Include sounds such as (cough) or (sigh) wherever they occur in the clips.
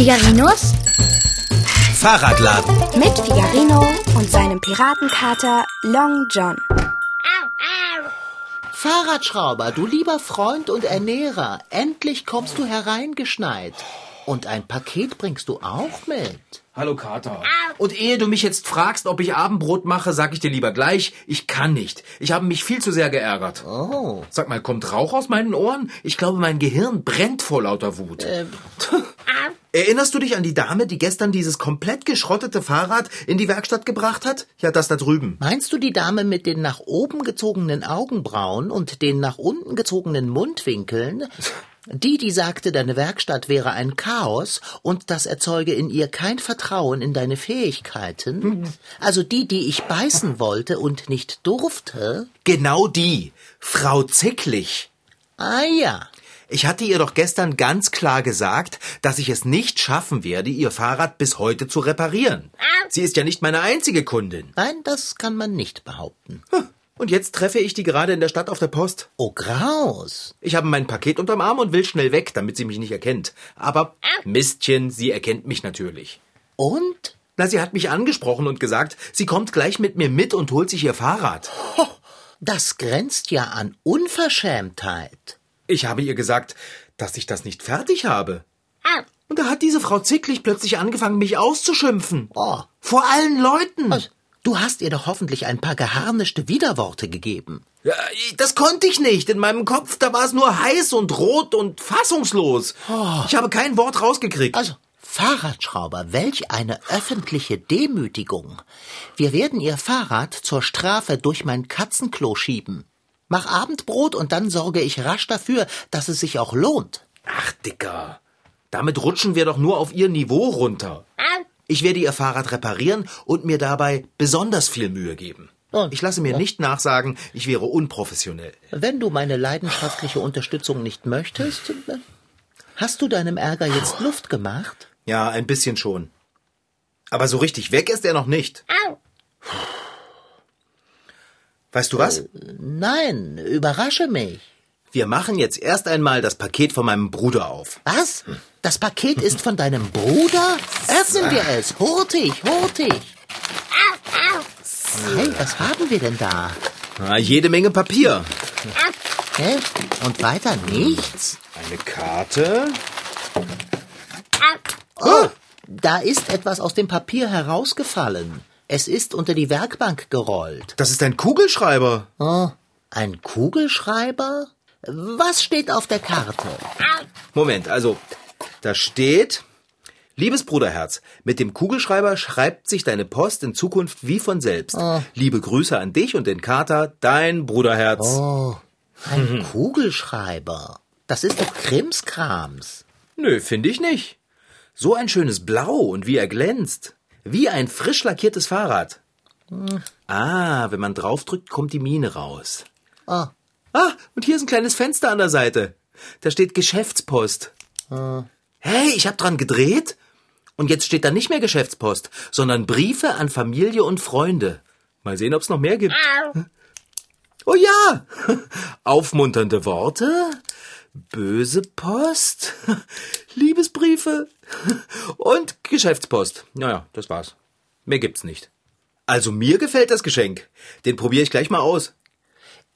Figarinos Fahrradladen. mit Figarino und seinem Piratenkater Long John. Fahrradschrauber, du lieber Freund und Ernährer, endlich kommst du hereingeschneit. Und ein Paket bringst du auch mit. Hallo Kater. Und ehe du mich jetzt fragst, ob ich Abendbrot mache, sag ich dir lieber gleich, ich kann nicht. Ich habe mich viel zu sehr geärgert. Oh. Sag mal, kommt Rauch aus meinen Ohren? Ich glaube, mein Gehirn brennt vor lauter Wut. (laughs) Erinnerst du dich an die Dame, die gestern dieses komplett geschrottete Fahrrad in die Werkstatt gebracht hat? Ja, das da drüben. Meinst du die Dame mit den nach oben gezogenen Augenbrauen und den nach unten gezogenen Mundwinkeln? Die, die sagte, deine Werkstatt wäre ein Chaos und das erzeuge in ihr kein Vertrauen in deine Fähigkeiten? Also die, die ich beißen wollte und nicht durfte? Genau die. Frau Zicklich. Ah ja. Ich hatte ihr doch gestern ganz klar gesagt, dass ich es nicht schaffen werde, ihr Fahrrad bis heute zu reparieren. Sie ist ja nicht meine einzige Kundin. Nein, das kann man nicht behaupten. Und jetzt treffe ich die gerade in der Stadt auf der Post. Oh, Graus. Ich habe mein Paket unterm Arm und will schnell weg, damit sie mich nicht erkennt. Aber Mistchen, sie erkennt mich natürlich. Und? Na, sie hat mich angesprochen und gesagt, sie kommt gleich mit mir mit und holt sich ihr Fahrrad. Das grenzt ja an Unverschämtheit. Ich habe ihr gesagt, dass ich das nicht fertig habe. Und da hat diese Frau Zicklich plötzlich angefangen, mich auszuschimpfen. Oh. Vor allen Leuten. Was? Du hast ihr doch hoffentlich ein paar geharnischte Widerworte gegeben. Ja, das konnte ich nicht. In meinem Kopf, da war es nur heiß und rot und fassungslos. Ich habe kein Wort rausgekriegt. Also, Fahrradschrauber, welch eine öffentliche Demütigung. Wir werden Ihr Fahrrad zur Strafe durch mein Katzenklo schieben. Mach Abendbrot und dann sorge ich rasch dafür, dass es sich auch lohnt. Ach, Dicker. Damit rutschen wir doch nur auf ihr Niveau runter. Ich werde ihr Fahrrad reparieren und mir dabei besonders viel Mühe geben. Ich lasse mir nicht nachsagen, ich wäre unprofessionell. Wenn du meine leidenschaftliche Unterstützung nicht möchtest, hast du deinem Ärger jetzt Luft gemacht? Ja, ein bisschen schon. Aber so richtig weg ist er noch nicht. Weißt du was? Nein, überrasche mich. Wir machen jetzt erst einmal das Paket von meinem Bruder auf. Was? Das Paket ist von deinem Bruder? Öffnen wir es. Hurtig, hurtig. Hey, was haben wir denn da? Na, jede Menge Papier. Hä? Und weiter nichts? Eine Karte. Oh, da ist etwas aus dem Papier herausgefallen. Es ist unter die Werkbank gerollt. Das ist ein Kugelschreiber. Oh, ein Kugelschreiber? Was steht auf der Karte? Moment, also, da steht, liebes Bruderherz, mit dem Kugelschreiber schreibt sich deine Post in Zukunft wie von selbst. Liebe Grüße an dich und den Kater, dein Bruderherz. Oh, ein (laughs) Kugelschreiber. Das ist doch Krimskrams. Nö, finde ich nicht. So ein schönes Blau und wie er glänzt. Wie ein frisch lackiertes Fahrrad. Ah, wenn man draufdrückt, kommt die Mine raus. Oh, Ah, und hier ist ein kleines Fenster an der Seite. Da steht Geschäftspost. Hey, ich hab dran gedreht. Und jetzt steht da nicht mehr Geschäftspost, sondern Briefe an Familie und Freunde. Mal sehen, ob's noch mehr gibt. Oh ja! (laughs) Aufmunternde Worte, böse Post, (laughs) Liebesbriefe (laughs) und Geschäftspost. Naja, das war's. Mehr gibt's nicht. Also mir gefällt das Geschenk. Den probiere ich gleich mal aus.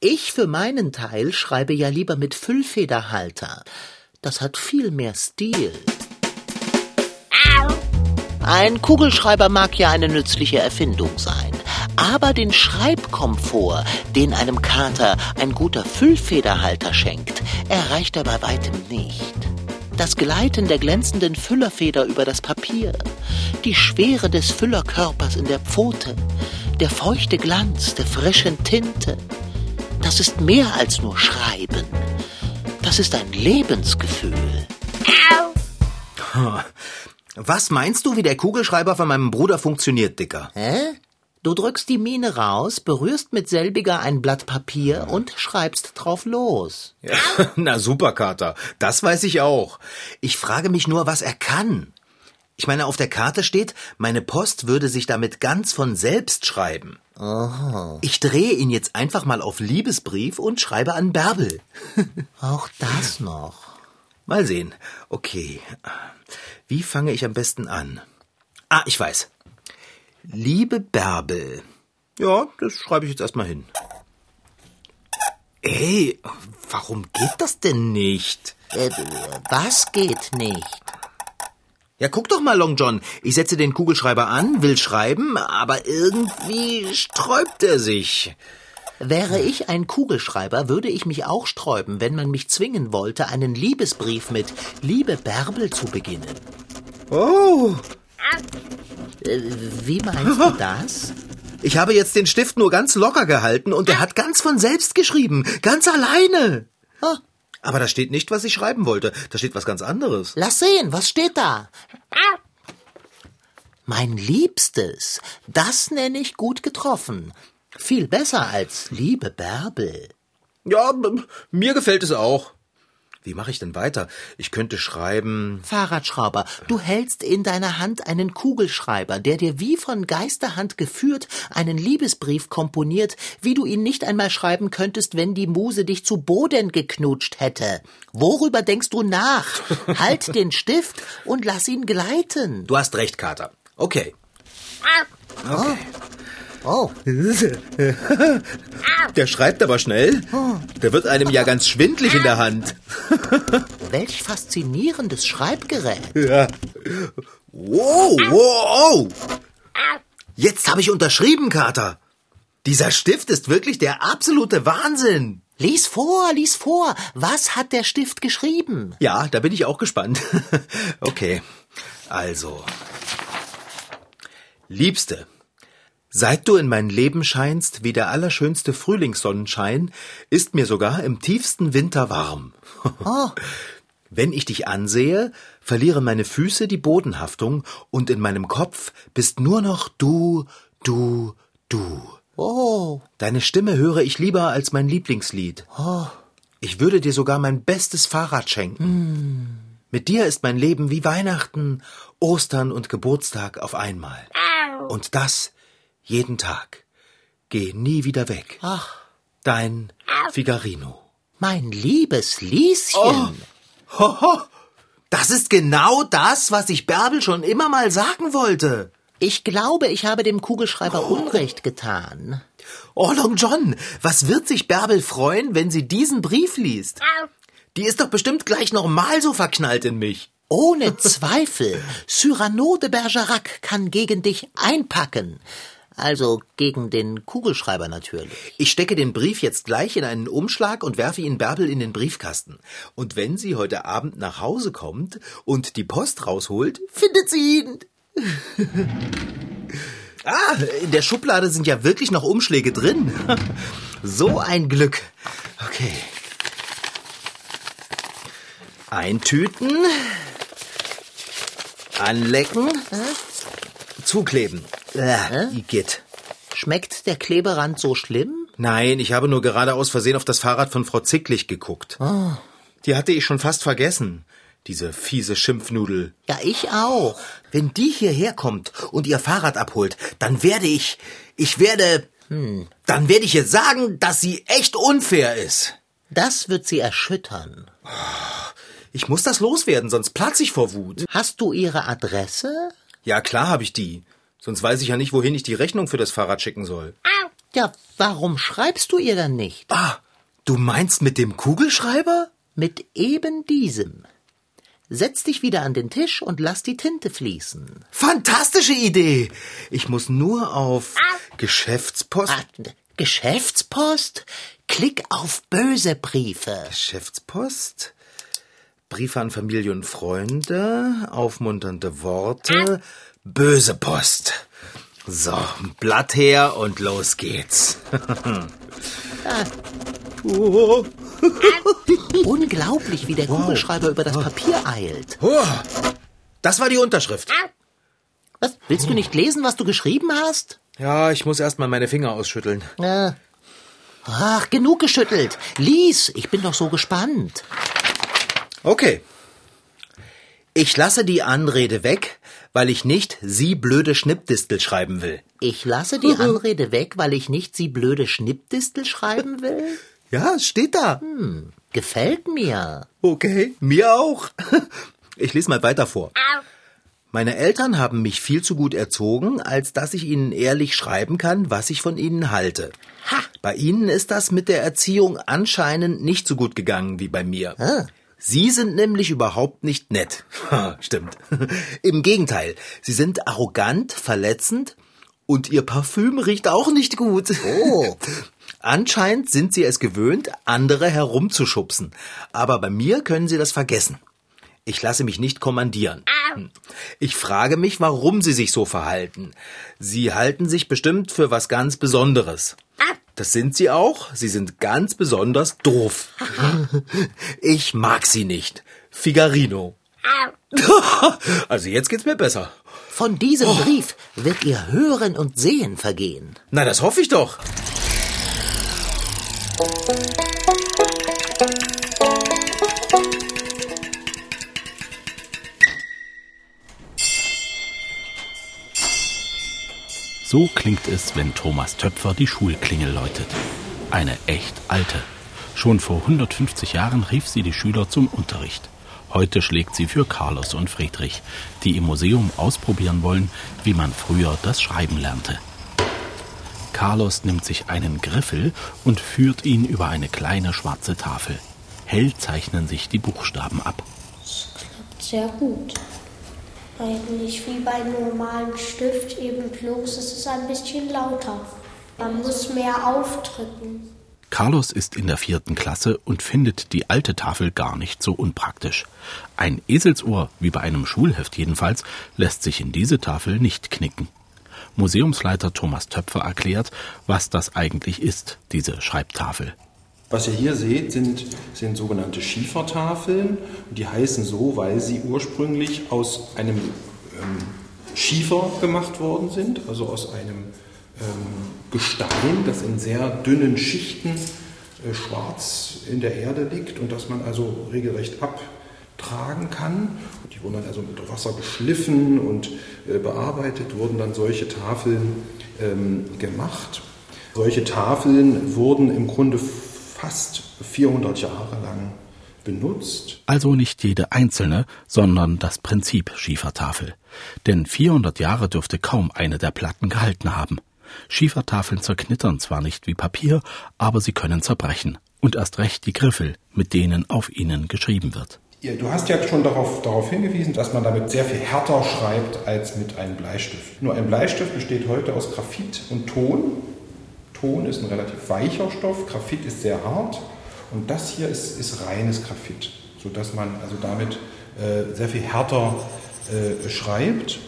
ich für meinen Teil schreibe ja lieber mit Füllfederhalter. Das hat viel mehr Stil. Ein Kugelschreiber mag ja eine nützliche Erfindung sein, aber den Schreibkomfort, den einem Kater ein guter Füllfederhalter schenkt, erreicht er bei weitem nicht. Das Gleiten der glänzenden Füllerfeder über das Papier, die Schwere des Füllerkörpers in der Pfote, der feuchte Glanz der frischen Tinte, das ist mehr als nur Schreiben. Das ist ein Lebensgefühl. (laughs) Was meinst du, wie der Kugelschreiber von meinem Bruder funktioniert, Dicker? Hä? Du drückst die Mine raus, berührst mit selbiger ein Blatt Papier und schreibst drauf los. Ja, (laughs) na super, Kater. Das weiß ich auch. Ich frage mich nur, was er kann. Ich meine, auf der Karte steht, meine Post würde sich damit ganz von selbst schreiben. Ich drehe ihn jetzt einfach mal auf Liebesbrief und schreibe an Bärbel. (laughs) Auch das noch. Mal sehen. Okay. Wie fange ich am besten an? Ah, ich weiß. Liebe Bärbel. Ja, das schreibe ich jetzt erstmal hin. Ey, warum geht das denn nicht? Äh, was geht nicht? Ja, guck doch mal, Long John. Ich setze den Kugelschreiber an, will schreiben, aber irgendwie sträubt er sich. Wäre ich ein Kugelschreiber, würde ich mich auch sträuben, wenn man mich zwingen wollte, einen Liebesbrief mit Liebe Bärbel zu beginnen. Oh, Äh, wie meinst du das? ich habe jetzt den Stift nur ganz locker gehalten und er hat ganz von selbst geschrieben, ganz alleine. Ah, Aber da steht nicht, was ich schreiben wollte. Da steht was ganz anderes. lass sehen, was steht da? Mein Liebstes, das nenne ich gut getroffen. Viel besser als Liebe Bärbel. Ja, mir gefällt es auch. Wie mache ich denn weiter? Ich könnte schreiben. Fahrradschrauber, du hältst in deiner Hand einen Kugelschreiber, der dir wie von Geisterhand geführt einen Liebesbrief komponiert, wie du ihn nicht einmal schreiben könntest, wenn die Muse dich zu Boden geknutscht hätte. Worüber denkst du nach? (laughs) halt den Stift und lass ihn gleiten. Du hast recht, Kater. Okay. Oh, (laughs) Der schreibt aber schnell. Der wird einem ja ganz schwindlig in der Hand. (laughs) welch faszinierendes Schreibgerät. Ja. Wow, wow. Jetzt habe ich unterschrieben, Kater. Dieser Stift ist wirklich der absolute Wahnsinn. Lies vor, lies vor. Was hat der Stift geschrieben? Ja, da bin ich auch gespannt. (laughs) okay. Also. Liebste, seit du in mein Leben scheinst wie der allerschönste Frühlingssonnenschein, ist mir sogar im tiefsten Winter warm. (laughs) Wenn ich dich ansehe, verlieren meine Füße die Bodenhaftung und in meinem Kopf bist nur noch du, du, du. Oh, Deine Stimme höre ich lieber als mein Lieblingslied. Ich würde dir sogar mein bestes Fahrrad schenken. Mit dir ist mein Leben wie Weihnachten, Ostern und Geburtstag auf einmal. Und das jeden Tag. Geh nie wieder weg. ach, Dein Figarino. mein liebes Lieschen. Hoho, das ist genau das, was ich Bärbel schon immer mal sagen wollte. Ich glaube, ich habe dem Kugelschreiber Unrecht getan. Oh, Long John, was wird sich Bärbel freuen, wenn sie diesen Brief liest? Die ist doch bestimmt gleich nochmal so verknallt in mich. Ohne (laughs) Zweifel. Cyrano de Bergerac kann gegen dich einpacken. Also gegen den Kugelschreiber natürlich. Ich stecke den Brief jetzt gleich in einen Umschlag und werfe ihn Bärbel in den Briefkasten. Und wenn sie heute Abend nach Hause kommt und die Post rausholt, findet sie ihn. (laughs) ah, in der Schublade sind ja wirklich noch Umschläge drin. (laughs) so ein Glück. Okay. Eintüten. Anlecken. Zukleben. Äh, Igitt. Schmeckt der Kleberand so schlimm? Nein, ich habe nur gerade aus Versehen auf das Fahrrad von Frau Zicklich geguckt. Die hatte ich schon fast vergessen. Diese fiese Schimpfnudel. Ja, ich auch. Wenn die hierher kommt und ihr Fahrrad abholt, dann werde ich, ich werde, dann werde ich ihr sagen, dass sie echt unfair ist. Das wird sie erschüttern. Ich muss das loswerden, sonst platze ich vor Wut. Hast du ihre Adresse? Ja, klar habe ich die. Sonst weiß ich ja nicht, wohin ich die Rechnung für das Fahrrad schicken soll. Ja, warum schreibst du ihr dann nicht? Ah, du meinst mit dem Kugelschreiber? Mit eben diesem. Setz dich wieder an den Tisch und lass die Tinte fließen. Fantastische Idee. Ich muss nur auf Geschäftspost. Ah, Geschäftspost? Klick auf böse Briefe. Geschäftspost, Briefe an Familie und Freunde, aufmunternde Worte, böse Post. So, Blatt her und los geht's. oh, (laughs) Unglaublich, wie der Kugelschreiber über das Papier eilt. oh, das war die Unterschrift. Was? Willst du nicht lesen, was du geschrieben hast? Ja, ich muss erst mal meine Finger ausschütteln. Ach, genug geschüttelt. Lies, ich bin doch so gespannt. Okay. Ich lasse die Anrede weg, weil ich nicht Sie blöde Schnippdistel schreiben will. Ich lasse die Anrede weg, weil ich nicht sie blöde Schnippdistel schreiben will. (laughs) Ja, es steht da. Gefällt mir. Okay, mir auch. (laughs) Ich lese mal weiter vor. Meine Eltern haben mich viel zu gut erzogen, als dass ich ihnen ehrlich schreiben kann, was ich von ihnen halte. Ha. Bei ihnen ist das mit der Erziehung anscheinend nicht so gut gegangen wie bei mir. Ah. Sie sind nämlich überhaupt nicht nett. (laughs) Stimmt. (laughs) Im Gegenteil, sie sind arrogant, verletzend und ihr Parfüm riecht auch nicht gut. Oh. (laughs) Anscheinend sind sie es gewöhnt, andere herumzuschubsen. Aber bei mir können sie das vergessen. Ich lasse mich nicht kommandieren. Hm. Ich frage mich, warum sie sich so verhalten. Sie halten sich bestimmt für was ganz Besonderes. Das sind sie auch. Sie sind ganz besonders doof. (laughs) Ich mag sie nicht. Figarino. (laughs) Also jetzt geht's mir besser. Von diesem Brief wird ihr Hören und Sehen vergehen. Na, das hoffe ich doch. So klingt es, wenn Thomas Töpfer die Schulklingel läutet. Eine echt alte. Schon vor 150 Jahren rief sie die Schüler zum Unterricht. Heute schlägt sie für Carlos und Friedrich, die im Museum ausprobieren wollen, wie man früher das Schreiben lernte. Carlos nimmt sich einen Griffel und führt ihn über eine kleine schwarze Tafel. Hell zeichnen sich die Buchstaben ab. Sehr gut. Eigentlich wie bei normalen Stift, eben bloß ist es ein bisschen lauter. Man muss mehr aufdrücken. Carlos ist in der vierten Klasse und findet die alte Tafel gar nicht so unpraktisch. Ein Eselsohr, wie bei einem Schulheft jedenfalls, lässt sich in diese Tafel nicht knicken. Museumsleiter Thomas Töpfer erklärt, was das eigentlich ist, diese Schreibtafel. Was ihr hier seht, sind, sind sogenannte Schiefertafeln. Die heißen so, weil sie ursprünglich aus einem ähm, Schiefer gemacht worden sind, also aus einem ähm, Gestein, das in sehr dünnen Schichten äh, schwarz in der Erde liegt und das man also regelrecht abtragen kann. Und die wurden dann also mit Wasser geschliffen und äh, bearbeitet, wurden dann solche Tafeln ähm, gemacht. Solche Tafeln wurden im Grunde fast 400 Jahre lang benutzt. Also nicht jede einzelne, sondern das Prinzip Schiefertafel. Denn 400 Jahre dürfte kaum eine der Platten gehalten haben. Schiefertafeln zerknittern zwar nicht wie Papier, aber sie können zerbrechen. Und erst recht die Griffel, mit denen auf ihnen geschrieben wird. Ja, Du hast ja schon darauf, darauf hingewiesen, dass man damit sehr viel härter schreibt als mit einem Bleistift. Nur ein Bleistift besteht heute aus Graphit und Ton. Ton ist ein relativ weicher Stoff, Graphit ist sehr hart und das hier ist, ist reines Graphit, sodass man also damit äh, sehr viel härter äh, schreibt.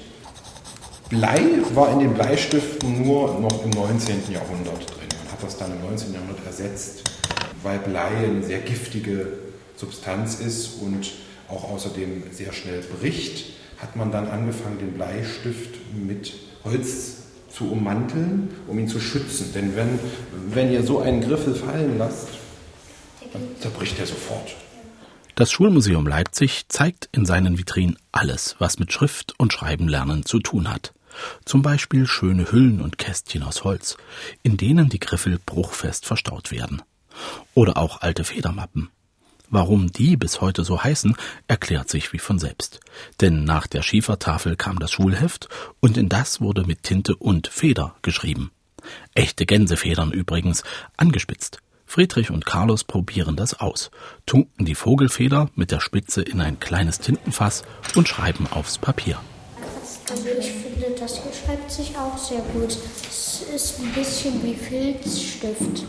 Blei war in den Bleistiften nur noch im 19. Jahrhundert drin. Man hat das dann im 19. Jahrhundert ersetzt, weil Blei eine sehr giftige Substanz ist und auch außerdem sehr schnell bricht, hat man dann angefangen, den Bleistift mit Holz zu ummanteln, um ihn zu schützen. Denn wenn, wenn ihr so einen Griffel fallen lasst, dann zerbricht er sofort. Das Schulmuseum Leipzig zeigt in seinen Vitrinen alles, was mit Schrift und Schreiben lernen zu tun hat. Zum Beispiel schöne Hüllen und Kästchen aus Holz, in denen die Griffel bruchfest verstaut werden. Oder auch alte Federmappen. Warum die bis heute so heißen, erklärt sich wie von selbst. Denn nach der Schiefertafel kam das Schulheft und in das wurde mit Tinte und Feder geschrieben. Echte Gänsefedern übrigens, angespitzt. Friedrich und Carlos probieren das aus, tunken die Vogelfeder mit der Spitze in ein kleines Tintenfass und schreiben aufs Papier. Also ich finde, das hier schreibt sich auch sehr gut. Es ist ein bisschen wie Filzstift.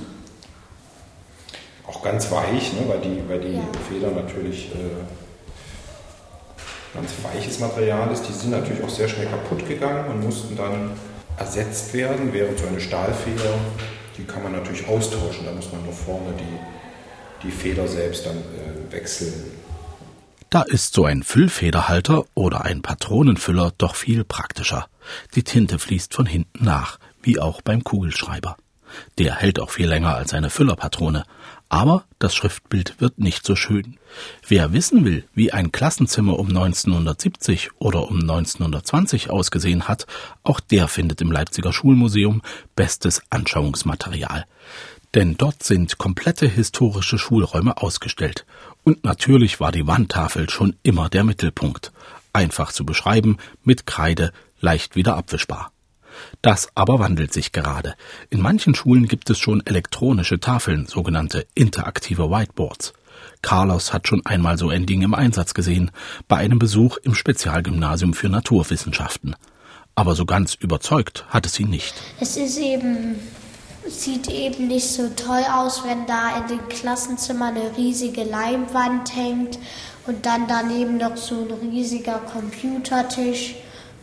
Auch ganz weich, ne, weil die, weil die Ja. Feder natürlich äh, ganz weiches Material ist. Die sind natürlich auch sehr schnell kaputt gegangen und mussten dann ersetzt werden, während so eine Stahlfeder, die kann man natürlich austauschen. Da muss man nur vorne die, die Feder selbst dann äh, wechseln. Da ist so ein Füllfederhalter oder ein Patronenfüller doch viel praktischer. Die Tinte fließt von hinten nach, wie auch beim Kugelschreiber. Der hält auch viel länger als eine Füllerpatrone, aber das Schriftbild wird nicht so schön. Wer wissen will, wie ein Klassenzimmer um 1970 oder um 1920 ausgesehen hat, auch der findet im Leipziger Schulmuseum bestes Anschauungsmaterial. Denn dort sind komplette historische Schulräume ausgestellt. Und natürlich war die Wandtafel schon immer der Mittelpunkt. Einfach zu beschreiben, mit Kreide, leicht wieder abwischbar. Das aber wandelt sich gerade. In manchen Schulen gibt es schon elektronische Tafeln, sogenannte interaktive Whiteboards. Carlos hat schon einmal so ein Ding im Einsatz gesehen, bei einem Besuch im Spezialgymnasium für Naturwissenschaften. Aber so ganz überzeugt hat es ihn nicht. Es ist eben, sieht eben nicht so toll aus, wenn da in den Klassenzimmern eine riesige Leimwand hängt und dann daneben noch so ein riesiger Computertisch,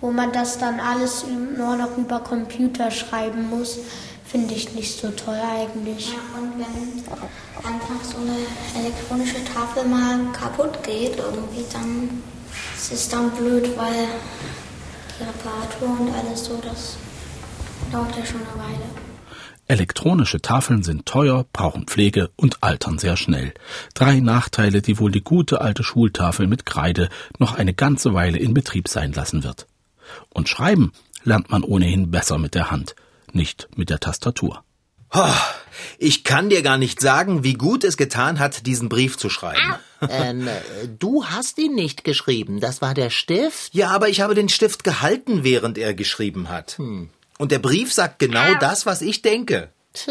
wo man das dann alles nur noch über Computer schreiben muss. Finde ich nicht so toll eigentlich. Ja, und wenn einfach so eine elektronische Tafel mal kaputt geht, irgendwie, dann ist es dann blöd, weil die Reparatur und alles so, das dauert ja schon eine Weile. Elektronische Tafeln sind teuer, brauchen Pflege und altern sehr schnell. Drei Nachteile, die wohl die gute alte Schultafel mit Kreide noch eine ganze Weile in Betrieb sein lassen wird. Und schreiben lernt man ohnehin besser mit der Hand nicht mit der Tastatur. Ich kann dir gar nicht sagen, wie gut es getan hat, diesen Brief zu schreiben. Ähm, du hast ihn nicht geschrieben, das war der Stift? Ja, aber ich habe den Stift gehalten, während er geschrieben hat. Und der Brief sagt genau das, was ich denke. Tch,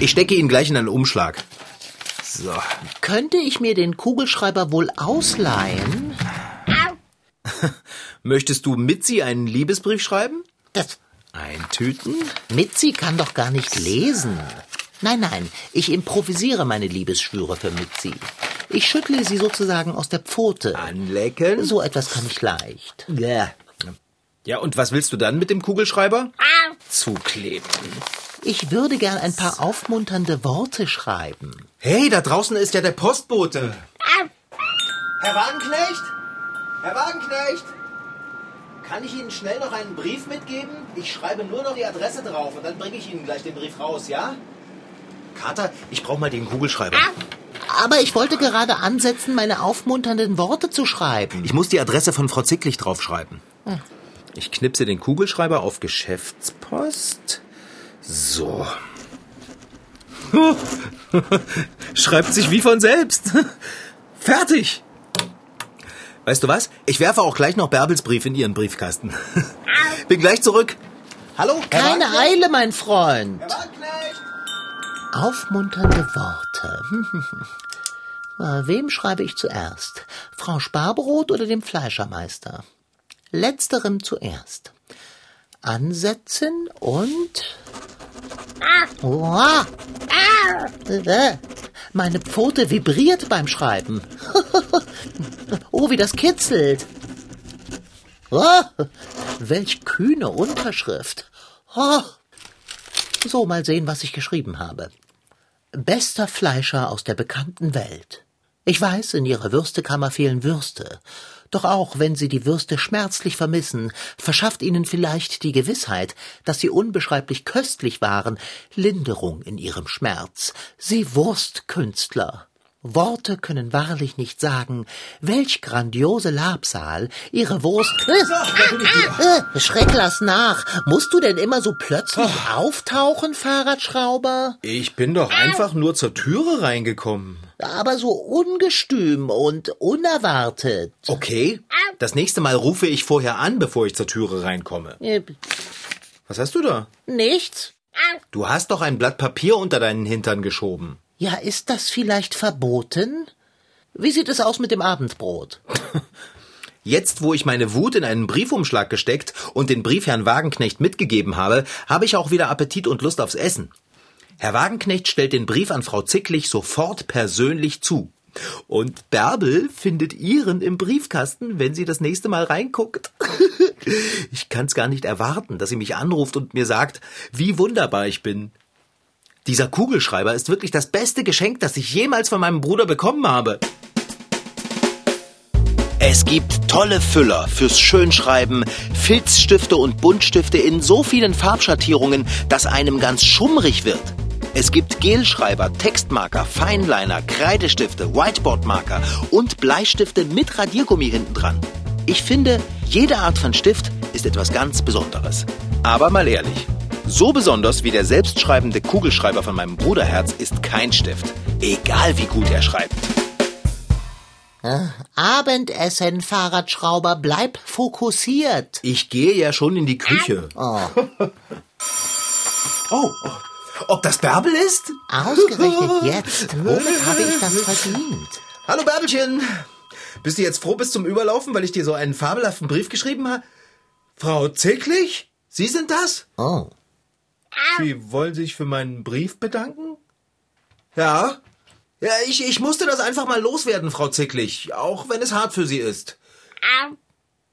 Ich stecke ihn gleich in einen Umschlag. So. könnte ich mir den Kugelschreiber wohl ausleihen? (laughs) Möchtest du Mitzi einen Liebesbrief schreiben? Das, Eintüten? Mitzi kann doch gar nicht lesen. Nein, nein, ich improvisiere meine Liebesschwüre für Mitzi. Ich schüttle sie sozusagen aus der Pfote. Anlecken? So etwas kann ich leicht. Ja. Ja, und was willst du dann mit dem Kugelschreiber? Zukleben. Ich würde gern ein paar aufmunternde Worte schreiben. Hey, da draußen ist ja der Postbote. Herr Wagenknecht? Herr Wagenknecht? Kann ich Ihnen schnell noch einen Brief mitgeben? Ich schreibe nur noch die Adresse drauf und dann bringe ich Ihnen gleich den Brief raus, ja? Kater, ich brauche mal den Kugelschreiber. Aber ich wollte gerade ansetzen, meine aufmunternden Worte zu schreiben. Ich muss die Adresse von Frau Zicklich draufschreiben. Ich knipse den Kugelschreiber auf Geschäftspost. So. (laughs) Schreibt sich wie von selbst. (laughs) Fertig. Weißt du was? Ich werfe auch gleich noch Bärbels Brief in ihren Briefkasten. (laughs) Bin gleich zurück. Hallo? Herr Keine Wagenknecht? Eile, mein Freund. Herr? Aufmunternde Worte. (laughs) Äh, Wem schreibe ich zuerst? Frau Sparbrot oder dem Fleischermeister? Letzterem zuerst. Ansetzen und... Oha. Äh, Meine Pfote vibriert beim Schreiben. (laughs) oh, wie das kitzelt. Oh, welch kühne Unterschrift. Oh. So, mal sehen, was ich geschrieben habe. Bester Fleischer aus der bekannten Welt. Ich weiß, in Ihrer Würstekammer fehlen Würste. Doch auch wenn Sie die Würste schmerzlich vermissen, verschafft Ihnen vielleicht die Gewissheit, dass sie unbeschreiblich köstlich waren, Linderung in Ihrem Schmerz. Sie Wurstkünstler. Worte können wahrlich nicht sagen, welch grandiose Labsal Ihre Wurst... (laughs) Äh, Schreck, lass nach. Musst du denn immer so plötzlich auftauchen, Fahrradschrauber? Ich bin doch einfach nur zur Türe reingekommen. Aber so ungestüm und unerwartet. Okay. Das nächste Mal rufe ich vorher an, bevor ich zur Türe reinkomme. Äh, Was hast du da? Nichts? Du hast doch ein Blatt Papier unter deinen Hintern geschoben. Ja, ist das vielleicht verboten? Wie sieht es aus mit dem Abendbrot? (laughs) Jetzt, wo ich meine Wut in einen Briefumschlag gesteckt und den Brief Herrn Wagenknecht mitgegeben habe, habe ich auch wieder Appetit und Lust aufs Essen. Herr Wagenknecht stellt den Brief an Frau Zicklich sofort persönlich zu. Und Bärbel findet ihren im Briefkasten, wenn sie das nächste Mal reinguckt. (laughs) Ich kann's gar nicht erwarten, dass sie mich anruft und mir sagt, wie wunderbar ich bin. Dieser Kugelschreiber ist wirklich das beste Geschenk, das ich jemals von meinem Bruder bekommen habe. Es gibt tolle Füller fürs Schönschreiben, Filzstifte und Buntstifte in so vielen Farbschattierungen, dass einem ganz schummrig wird. Es gibt Gelschreiber, Textmarker, Feinliner, Kreidestifte, Whiteboardmarker und Bleistifte mit Radiergummi hinten dran. Ich finde, jede Art von Stift ist etwas ganz Besonderes. Aber mal ehrlich, So besonders wie der selbstschreibende Kugelschreiber von meinem Bruderherz ist kein Stift. Egal wie gut er schreibt. Abendessen, Fahrradschrauber, bleib fokussiert. Ich gehe ja schon in die Küche. (laughs) Oh, Oh, ob das Bärbel ist? ausgerechnet (laughs) jetzt. Womit habe ich das verdient? Hallo Bärbelchen. Bist du jetzt froh bis zum Überlaufen, weil ich dir so einen fabelhaften Brief geschrieben habe? Frau Zicklich? Sie sind das? Oh, Sie wollen sich für meinen Brief bedanken? Ja. Ja, ich, ich musste das einfach mal loswerden, Frau Zicklich, auch wenn es hart für Sie ist.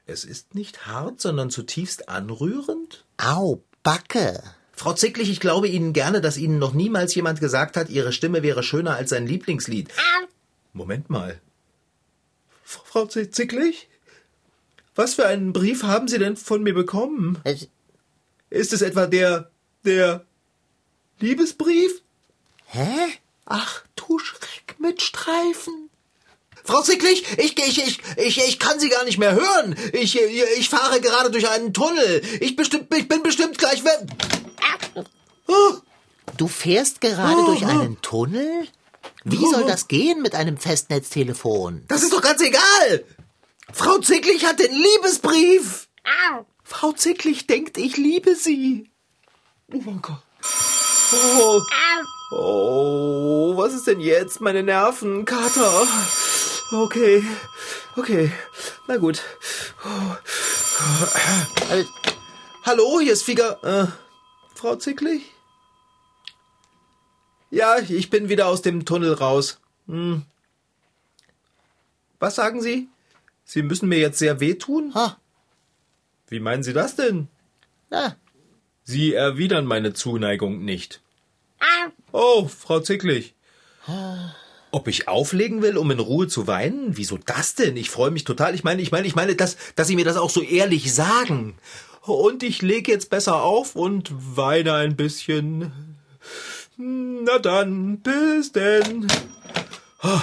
Es ist nicht hart, sondern zutiefst anrührend? au, Backe. Frau Zicklich, ich glaube Ihnen gerne, dass Ihnen noch niemals jemand gesagt hat, Ihre Stimme wäre schöner als sein Lieblingslied. Moment mal. Frau Zicklich? Was für einen Brief haben Sie denn von mir bekommen? Es- Ist es etwa der, der Liebesbrief? Hä? Ach, du Schreck mit Streifen. Frau Zicklich, ich, ich, ich, ich, ich kann Sie gar nicht mehr hören. Ich, ich fahre gerade durch einen Tunnel. Ich bestimmt, ich bin bestimmt gleich weg. Oh, Du fährst gerade durch einen Tunnel? Wie soll das gehen mit einem Festnetztelefon? das ist doch ganz egal. Frau Zicklich hat den Liebesbrief. Frau Zicklich denkt, ich liebe sie. Oh mein Gott. Oh. oh, was ist denn jetzt? Meine Nerven, Kater. Okay, okay, na gut. Äh, Hallo, hier ist Figa. Äh, Frau Zicklich? Ja, ich bin wieder aus dem Tunnel raus. Hm. Was sagen Sie? Sie müssen mir jetzt sehr wehtun? Ha. Wie meinen Sie das denn? Na, Sie erwidern meine Zuneigung nicht. Oh, Frau Zicklich. Ob ich auflegen will, um in Ruhe zu weinen? Wieso das denn? Ich freue mich total. Ich meine, ich meine, ich meine, dass, dass Sie mir das auch so ehrlich sagen. Und ich lege jetzt besser auf und weine ein bisschen. Na dann, bis denn. Oh.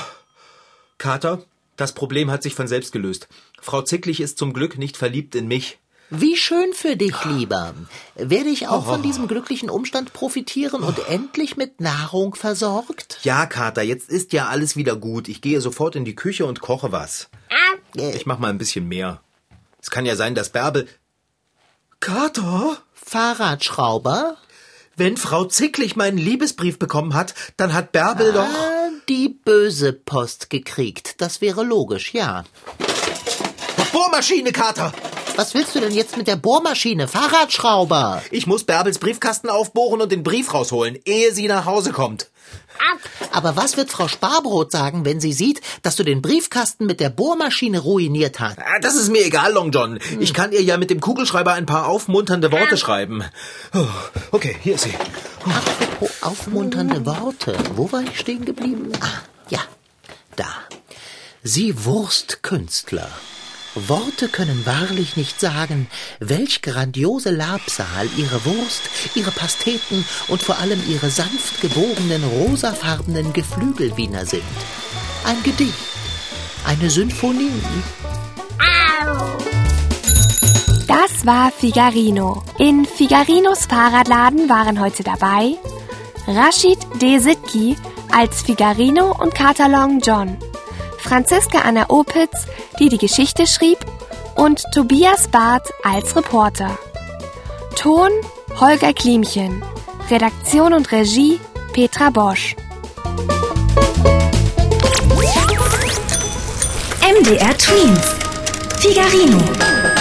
Kater, das Problem hat sich von selbst gelöst. Frau Zicklich ist zum Glück nicht verliebt in mich. wie schön für dich, Lieber. Werde ich auch von diesem glücklichen Umstand profitieren und endlich mit Nahrung versorgt? Ja, Kater, jetzt ist ja alles wieder gut. Ich gehe sofort in die Küche und koche was. Äh, Ich mach mal ein bisschen mehr. Es kann ja sein, dass Bärbel. Kater? Fahrradschrauber? Wenn Frau Zicklich meinen Liebesbrief bekommen hat, dann hat Bärbel doch. Ah, die böse Post gekriegt. Das wäre logisch, ja. Bohrmaschine, Kater! Was willst du denn jetzt mit der Bohrmaschine? Fahrradschrauber! Ich muss Bärbels Briefkasten aufbohren und den Brief rausholen, ehe sie nach Hause kommt. Aber was wird Frau Sparbrot sagen, wenn sie sieht, dass du den Briefkasten mit der Bohrmaschine ruiniert hast? Ah, Das ist mir egal, Long John. Ich kann ihr ja mit dem Kugelschreiber ein paar aufmunternde Worte schreiben. Oh, Okay, hier ist sie. Apropos aufmunternde Worte. Wo war ich stehen geblieben? Ah, ja, da. Sie Wurstkünstler. Worte können wahrlich nicht sagen, welch grandiose Labsal ihre Wurst, ihre Pasteten und vor allem ihre sanft gebogenen, rosafarbenen Geflügelwiener sind. Ein Gedicht, eine Symphonie. Das war Figarino. In Figarinos Fahrradladen waren heute dabei Rashid Desitki als Figarino und Kater Long John, Franziska Anna Opitz, die die Geschichte schrieb, und Tobias Barth als Reporter. Ton Holger Klimchen. Redaktion und Regie Petra Bosch. MDR Twins. Figarino.